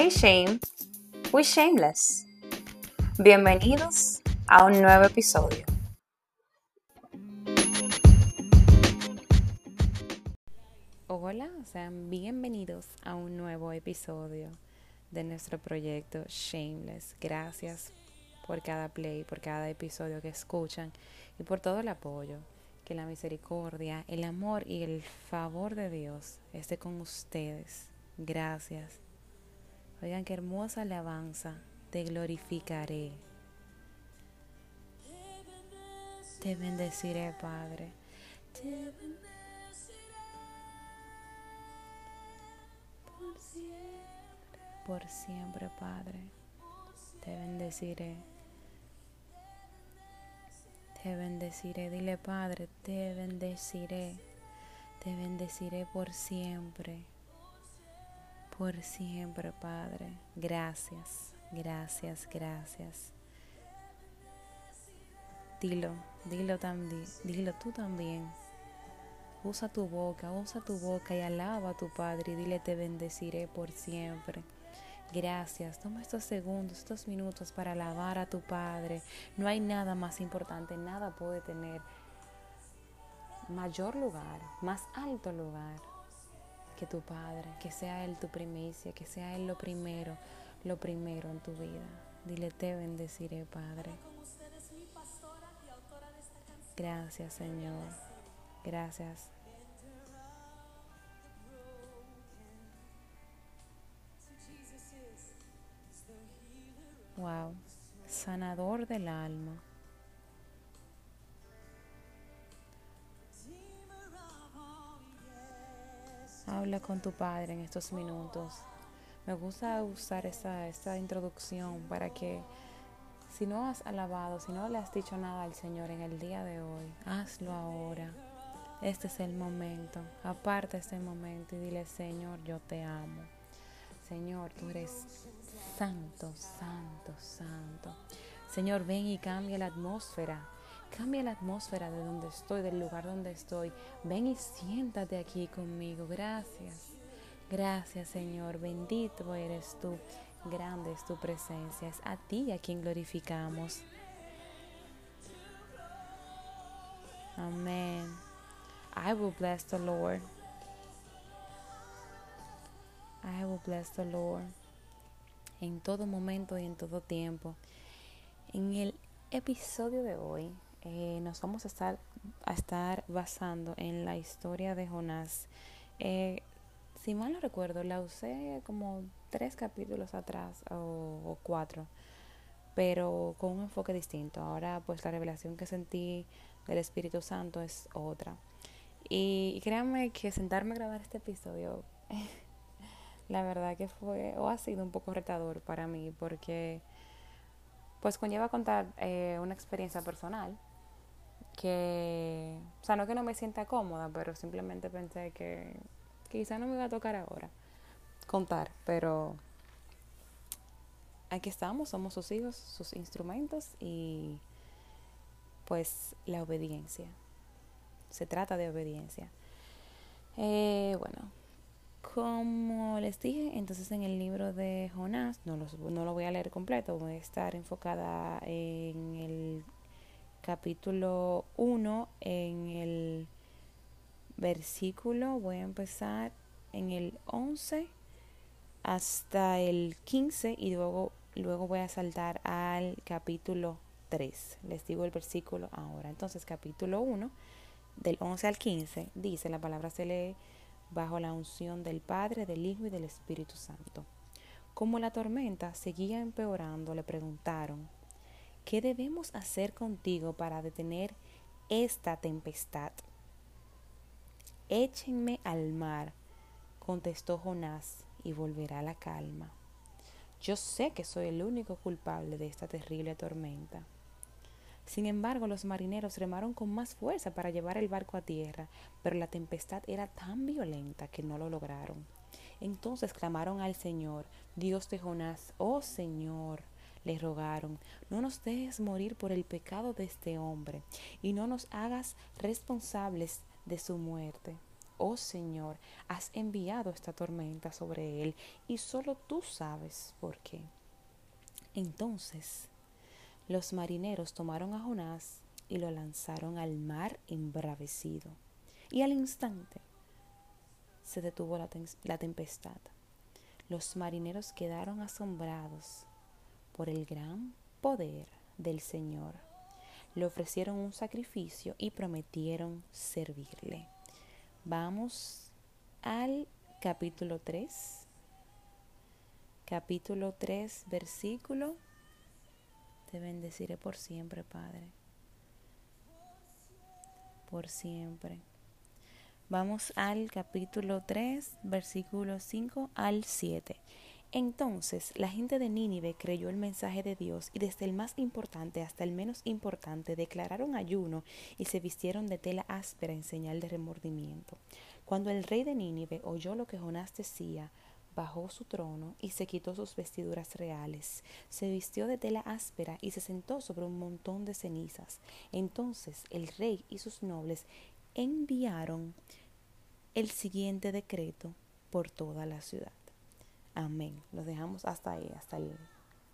Hey Shame, we shameless. Bienvenidos a un nuevo episodio. Hola, sean bienvenidos a un nuevo episodio de nuestro proyecto Shameless. Gracias por cada play, por cada episodio que escuchan y por todo el apoyo. Que la misericordia, el amor y el favor de Dios esté con ustedes. Gracias. Oigan qué hermosa alabanza. Te glorificaré. Te bendeciré, Padre. Por siempre. Por siempre, Padre. Te bendeciré. Te bendeciré. Dile, Padre, te bendeciré. Te bendeciré por siempre por siempre, Padre. Gracias, gracias, gracias. Dilo, dilo también, dilo tú también. Usa tu boca, usa tu boca y alaba a tu Padre y dile te bendeciré por siempre. Gracias. Toma estos segundos, estos minutos para alabar a tu Padre. No hay nada más importante, nada puede tener mayor lugar, más alto lugar que tu Padre, que sea Él tu primicia, que sea Él lo primero, lo primero en tu vida. Dile, te bendeciré, Padre. Gracias, Señor. Gracias. Wow, sanador del alma. Habla con tu Padre en estos minutos. Me gusta usar esta, introducción para que si no has alabado, si no le has dicho nada al Señor en el día de hoy, hazlo ahora. Este es el momento. Aparta este momento y dile, Señor, yo te amo. Señor, tú eres santo, santo, santo. Señor, ven y cambia la atmósfera Cambia la atmósfera de donde estoy, del lugar donde estoy. Ven y siéntate aquí conmigo. Gracias. Gracias Señor. Bendito eres tú. Grande es tu presencia. Es a ti a quien glorificamos. Amén. I will bless the Lord. I will bless the Lord. En todo momento y en todo tiempo. En el episodio de hoy eh, nos vamos a estar, a estar basando en la historia de Jonás. Eh, si mal no recuerdo, la usé como tres capítulos atrás o, cuatro, pero con un enfoque distinto. Ahora pues la revelación que sentí del Espíritu Santo es otra. Y, créanme que sentarme a grabar este episodio, la verdad que fue o ha sido un poco retador para mí porque pues conlleva contar eh, una experiencia personal que, o sea, no que no me sienta cómoda, pero simplemente pensé que quizá no me iba a tocar ahora contar, pero aquí estamos, somos sus hijos, sus instrumentos y pues la obediencia. Se trata de obediencia. Eh, bueno, como les dije, entonces en el libro de Jonás, no, no lo voy a leer completo, voy a estar enfocada en el capítulo 1 en el versículo, voy a empezar en el 11 hasta el 15 y luego, luego voy a saltar al capítulo 3. Les digo el versículo ahora. Entonces capítulo 1 del 11 al 15 dice, la palabra se lee bajo la unción del Padre, del Hijo y del Espíritu Santo. Como la tormenta seguía empeorando, le preguntaron, ¿Qué debemos hacer contigo para detener esta tempestad? Échenme al mar, contestó Jonás, y volverá la calma. Yo sé que soy el único culpable de esta terrible tormenta. Sin embargo, los marineros remaron con más fuerza para llevar el barco a tierra, pero la tempestad era tan violenta que no lo lograron. Entonces clamaron al Señor, Dios de Jonás, oh Señor, le rogaron, no nos dejes morir por el pecado de este hombre, y no nos hagas responsables de su muerte. oh Señor, has enviado esta tormenta sobre él y solo tú sabes por qué. Entonces los marineros tomaron a Jonás y lo lanzaron al mar embravecido. Y al instante se detuvo la, la tempestad. Los marineros quedaron asombrados por el gran poder del Señor. Le ofrecieron un sacrificio y prometieron servirle. Vamos al capítulo 3. Capítulo 3, versículo. Te bendeciré por siempre, Padre. Por siempre. Vamos al capítulo 3, versículo 5 al 7. Entonces la gente de Nínive creyó el mensaje de Dios y desde el más importante hasta el menos importante declararon ayuno y se vistieron de tela áspera en señal de remordimiento. Cuando el rey de Nínive oyó lo que Jonás decía, bajó su trono y se quitó sus vestiduras reales, se vistió de tela áspera y se sentó sobre un montón de cenizas. Entonces el rey y sus nobles enviaron el siguiente decreto por toda la ciudad. Amén. Los dejamos hasta ahí, hasta el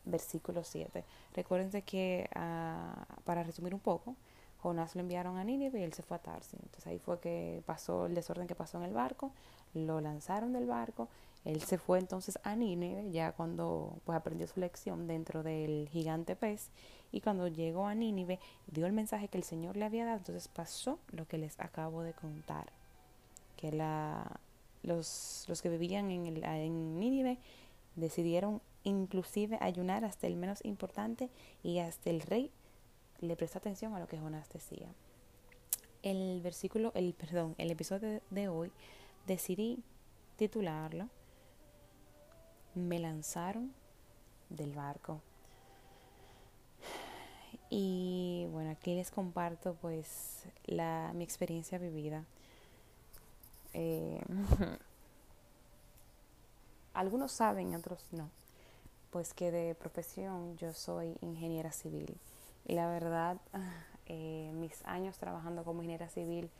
versículo 7. Recuérdense que, ah, para resumir un poco, Jonás lo enviaron a Nínive y él se fue a Tarsi. Entonces ahí fue que pasó el desorden que pasó en el barco, lo lanzaron del barco, él se fue entonces a Nínive ya cuando pues aprendió su lección dentro del gigante pez y cuando llegó a Nínive dio el mensaje que el Señor le había dado, entonces pasó lo que les acabo de contar, que la, los, los que vivían en, el, en Nínive decidieron inclusive ayunar hasta el menos importante y hasta el rey le prestó atención a lo que Jonás decía. El versículo, el perdón, el episodio de hoy decidí titularlo Me lanzaron del barco. Y bueno, aquí les comparto pues la, mi experiencia vivida. Eh, algunos saben, otros no. Pues que de profesión yo soy ingeniera civil. Y la verdad, eh, mis años trabajando como ingeniera civil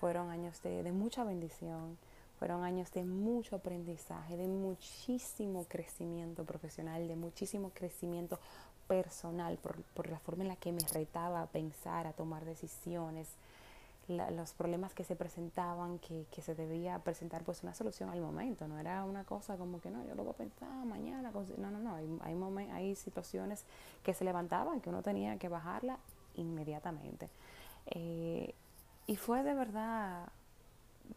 fueron años de, de mucha bendición, fueron años de mucho aprendizaje, de muchísimo crecimiento profesional, de muchísimo crecimiento personal, por, por, la forma en la que me retaba a pensar, a tomar decisiones, los problemas que se presentaban, que, que, se debía presentar pues una solución al momento, no era una cosa como que no, yo lo voy a pensar mañana, no, no, no, hay, hay, hay situaciones que se levantaban que uno tenía que bajarla inmediatamente. Eh, y fue de verdad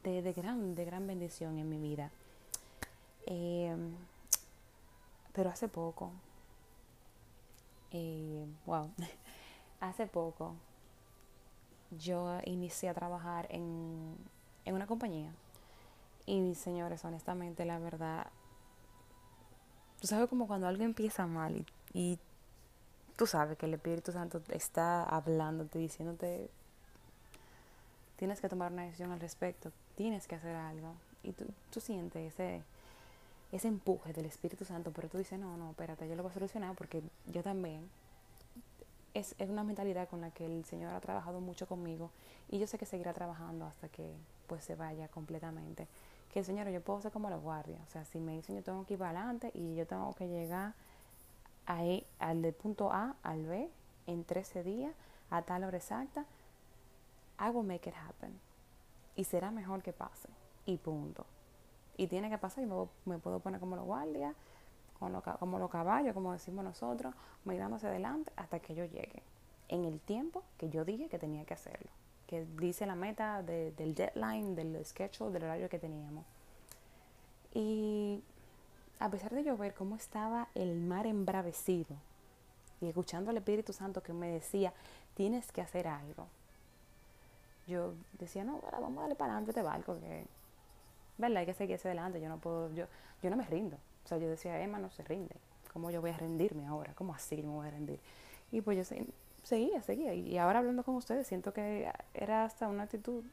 de, de, gran, de gran bendición en mi vida. Eh, pero hace poco, eh, wow, hace poco yo inicié a trabajar en, en una compañía. Y señores, honestamente, la verdad, tú sabes como cuando algo empieza mal y, y tú sabes que el Espíritu Santo está hablándote, diciéndote, tienes que tomar una decisión al respecto, tienes que hacer algo. Y tú, tú sientes ese, ese empuje del Espíritu Santo, pero tú dices, no, no, espérate, yo lo voy a solucionar porque yo también. Es, es una mentalidad con la que el Señor ha trabajado mucho conmigo y yo sé que seguirá trabajando hasta que pues se vaya completamente. Que el Señor, yo puedo ser como los guardias. O sea, si me dicen yo tengo que ir para adelante y yo tengo que llegar ahí, al del punto A al B en 13 días a tal hora exacta, I will make it happen. Y será mejor que pase. Y punto y tiene que pasar y me, puedo poner como los guardias, como los caballos, como decimos nosotros, mirando hacia adelante hasta que yo llegue en el tiempo que yo dije que tenía que hacerlo, que dice la meta del deadline, del schedule, del horario que teníamos. Y a pesar de yo ver cómo estaba el mar embravecido y escuchando al Espíritu Santo que me decía, tienes que hacer algo, yo decía, no, vamos a darle para adelante este barco que ¿verdad? Hay que seguir hacia adelante, yo no puedo, yo, yo no me rindo. O sea, yo decía, Emma no se rinde. ¿Cómo yo voy a rendirme ahora? ¿Cómo así me voy a rendir? Y pues yo seguía, seguía. Y ahora hablando con ustedes, siento que era hasta una actitud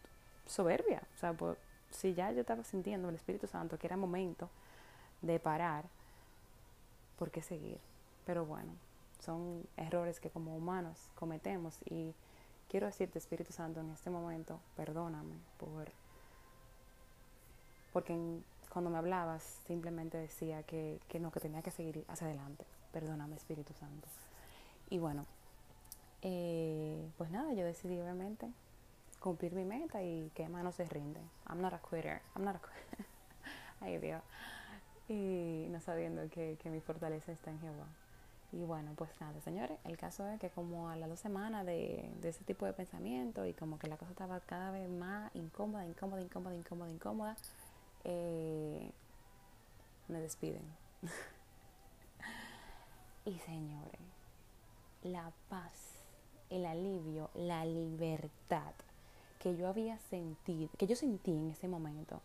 soberbia. O sea, pues, si ya yo estaba sintiendo el Espíritu Santo que era momento de parar, ¿por qué seguir? Pero bueno, son errores que como humanos cometemos y quiero decirte, Espíritu Santo, en este momento, perdóname por porque cuando me hablabas simplemente decía que, que no, que tenía que seguir hacia adelante. Perdóname, Espíritu Santo. Y bueno, eh, pues nada, yo decidí obviamente cumplir mi meta y que más no se rinde. I'm not a quitter. I'm not a quitter. Ay Dios. Y no sabiendo que, que mi fortaleza está en Jehová. Y bueno, pues nada, señores, el caso es que como a las dos semanas de, de, ese tipo de pensamiento y como que la cosa estaba cada vez más incómoda, incómoda, incómoda, incómoda, incómoda, eh, me despiden. y señores, la paz, el alivio, la libertad que yo había sentido, que yo sentí en ese momento,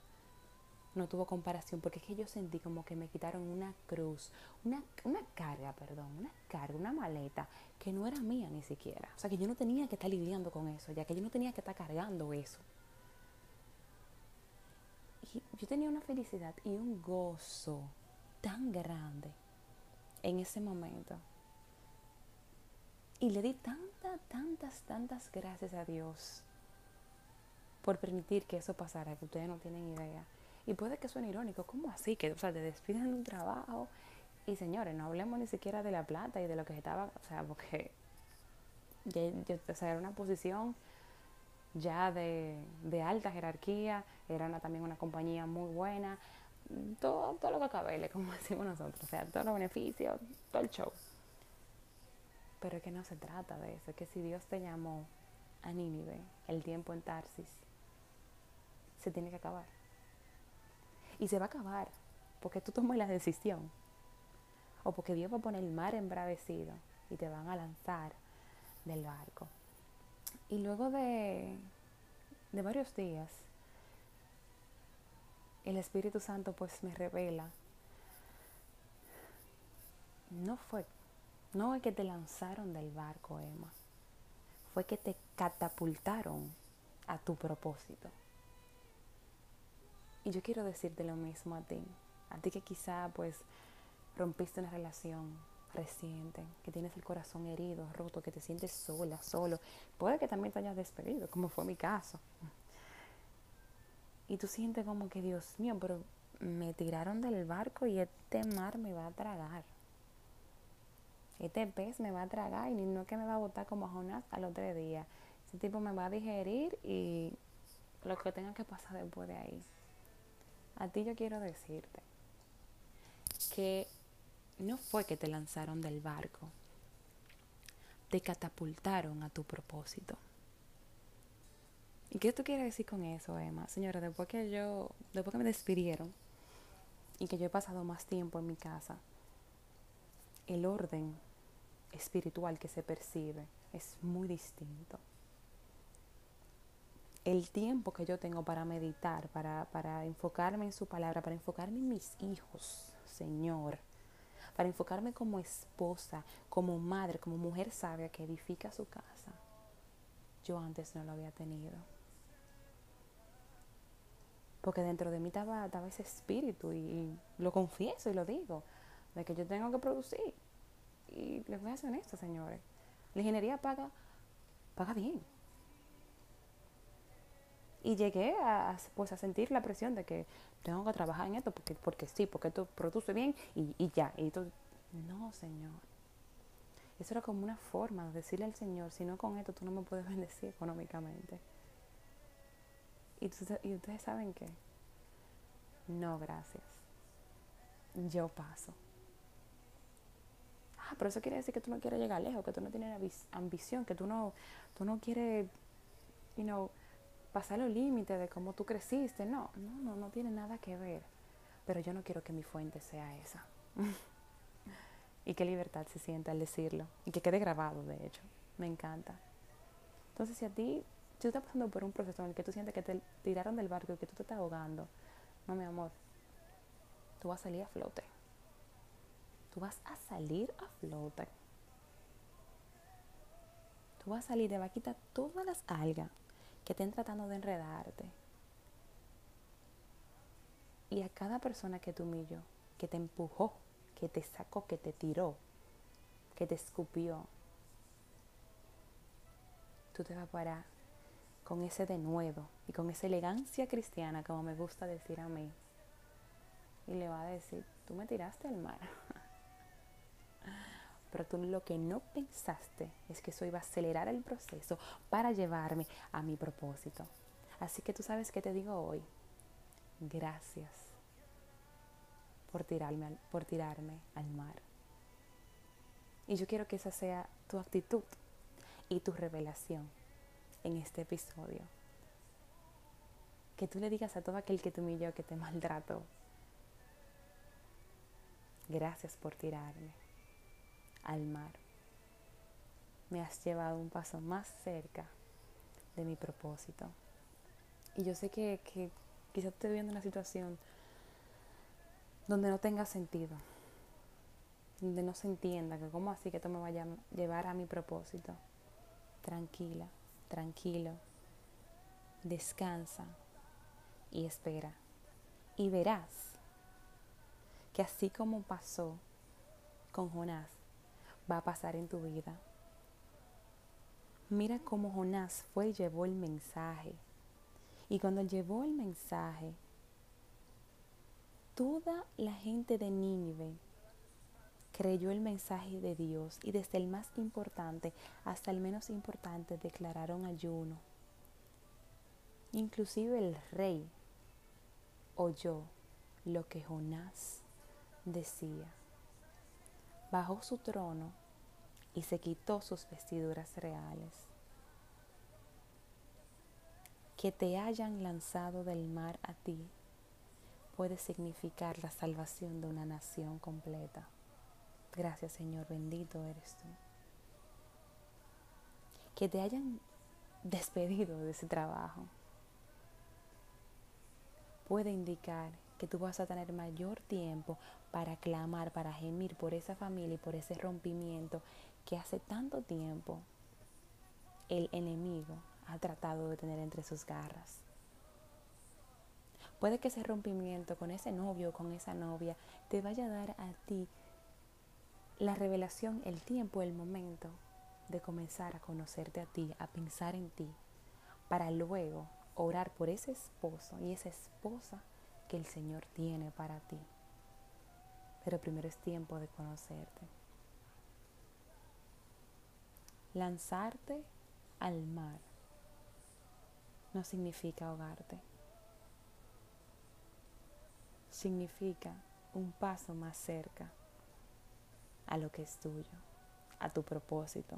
no tuvo comparación, porque es que yo sentí como que me quitaron una cruz, una, una carga, perdón, una carga, una maleta que no era mía ni siquiera. O sea, que yo no tenía que estar lidiando con eso, ya que yo no tenía que estar cargando eso. Yo tenía una felicidad y un gozo tan grande en ese momento. Y le di tantas, tantas, tantas gracias a Dios por permitir que eso pasara, que ustedes no tienen idea. Y puede que suene irónico, ¿cómo así? Que, o sea, te despiden de un trabajo. Y señores, no hablemos ni siquiera de la plata y de lo que estaba, o sea, porque ya, o sea, era una posición ya de, alta jerarquía, era también una compañía muy buena, todo, todo lo que acabele, como decimos nosotros, o sea, todos los beneficios, todo el show. Pero es que no se trata de eso, es que si Dios te llamó a Nínive, el tiempo en Tarsis, se tiene que acabar. Y se va a acabar porque tú tomas la decisión. O porque Dios va a poner el mar embravecido y te van a lanzar del barco. Y luego de, de varios días, el Espíritu Santo pues me revela, no fue, no es que te lanzaron del barco, Emma, fue que te catapultaron a tu propósito. Y yo quiero decirte lo mismo a ti. A ti que quizá pues rompiste una relación reciente, que tienes el corazón herido, roto, que te sientes sola, solo. Puede que también te hayas despedido, como fue mi caso. Y tú sientes como que, Dios mío, pero me tiraron del barco y este mar me va a tragar. Este pez me va a tragar y no es que me va a botar como a Jonás al otro día. Ese tipo me va a digerir y lo que tenga que pasar después de ahí. A ti yo quiero decirte que no fue que te lanzaron del barco, te catapultaron a tu propósito. ¿Y qué tú quieres decir con eso, Emma? Señora, después que yo, después que me despidieron y que yo he pasado más tiempo en mi casa, el orden espiritual que se percibe es muy distinto el tiempo que yo tengo para meditar, para, para enfocarme en su palabra, para enfocarme en mis hijos, Señor, para enfocarme como esposa, como madre, como mujer sabia que edifica su casa, yo antes no lo había tenido. Porque dentro de mí estaba, estaba ese espíritu y, lo confieso y lo digo, de que yo tengo que producir. Y les voy a ser honesta, señores. La ingeniería paga, paga bien y llegué a, pues, a sentir la presión de que tengo que trabajar en esto porque, porque sí, porque esto produce bien y, y ya. Y no, Señor. Eso era como una forma de decirle al Señor, si no con esto tú no me puedes bendecir económicamente. Y, y ustedes saben que, no, gracias. Yo paso. Ah, pero eso quiere decir que tú no quieres llegar lejos, que tú no tienes ambición, que tú no, tú no quieres, you know, pasar los límites de cómo tú creciste. No, no, no, no tiene nada que ver. Pero yo no quiero que mi fuente sea esa. y qué libertad se sienta al decirlo. Y que quede grabado, de hecho. Me encanta. Entonces, si a ti, si tú estás pasando por un proceso en el que tú sientes que te tiraron del barco y que tú te estás ahogando, no, mi amor, tú vas a salir a flote. Tú vas a salir a flote. Tú vas a salir, te va a quitar todas las algas que estén tratando de enredarte. Y a cada persona que te humilló, que te empujó, que te sacó, que te tiró, que te escupió, tú te vas a parar con ese denuedo y con esa elegancia cristiana, como me gusta decir a mí. Y le va a decir, tú me tiraste al mar. Pero tú lo que no pensaste es que eso iba a acelerar el proceso para llevarme a mi propósito. Así que tú sabes qué te digo hoy. Gracias por tirarme, por tirarme al mar. Y yo quiero que esa sea tu actitud y tu revelación en este episodio. Que tú le digas a todo aquel que te humilló, que te maltrató. Gracias por tirarme al mar. Me has llevado un paso más cerca de mi propósito. Y yo sé que, que quizás estoy viendo una situación donde no tenga sentido, donde no se entienda que cómo así que esto me vaya a llevar a mi propósito. Tranquila, tranquilo, descansa y espera. Y verás que así como pasó con Jonás, va a pasar en tu vida. Mira cómo Jonás fue y llevó el mensaje. Y cuando llevó el mensaje, toda la gente de Nínive creyó el mensaje de Dios y desde el más importante hasta el menos importante declararon ayuno. Inclusive el rey oyó lo que Jonás decía. Bajó su trono y se quitó sus vestiduras reales. Que te hayan lanzado del mar a ti puede significar la salvación de una nación completa. Gracias Señor, bendito eres tú. Que te hayan despedido de ese trabajo puede indicar que tú vas a tener mayor tiempo para clamar, para gemir por esa familia y por ese rompimiento que hace tanto tiempo el enemigo ha tratado de tener entre sus garras. Puede que ese rompimiento con ese novio o con esa novia te vaya a dar a ti la revelación, el tiempo, el momento de comenzar a conocerte a ti, a pensar en ti, para luego orar por ese esposo y esa esposa que el Señor tiene para ti. Pero primero es tiempo de conocerte. Lanzarte al mar no significa ahogarte. Significa un paso más cerca a lo que es tuyo, a tu propósito.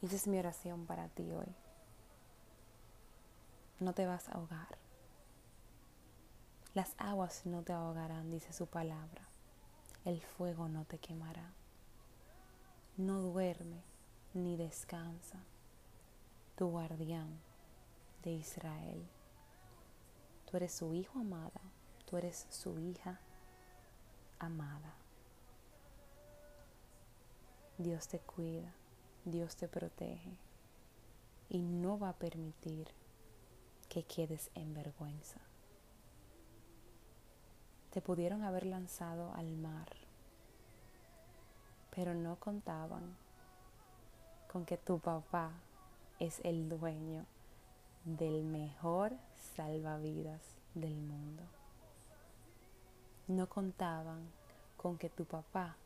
Y esa es mi oración para ti hoy. No te vas a ahogar. Las aguas no te ahogarán, dice su palabra. El fuego no te quemará. No duerme ni descansa tu guardián de Israel. Tú eres su hijo amada, tú eres su hija amada. Dios te cuida, Dios te protege y no va a permitir que quedes en vergüenza. Te pudieron haber lanzado al mar, pero no contaban con que tu papá es el dueño del mejor salvavidas del mundo. No contaban con que tu papá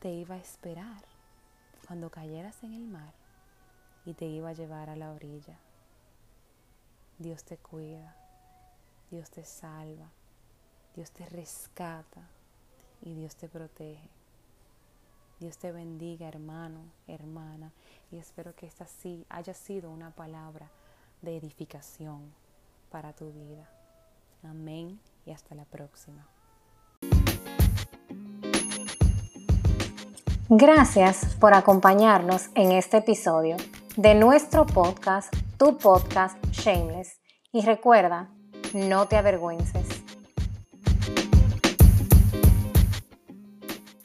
te iba a esperar cuando cayeras en el mar y te iba a llevar a la orilla. Dios te cuida, Dios te salva, Dios te rescata y Dios te protege. Dios te bendiga, hermano, hermana, y espero que esta sí haya sido una palabra de edificación para tu vida. Amén y hasta la próxima. Gracias por acompañarnos en este episodio de nuestro podcast, tu podcast Shameless. Y recuerda, no te avergüences.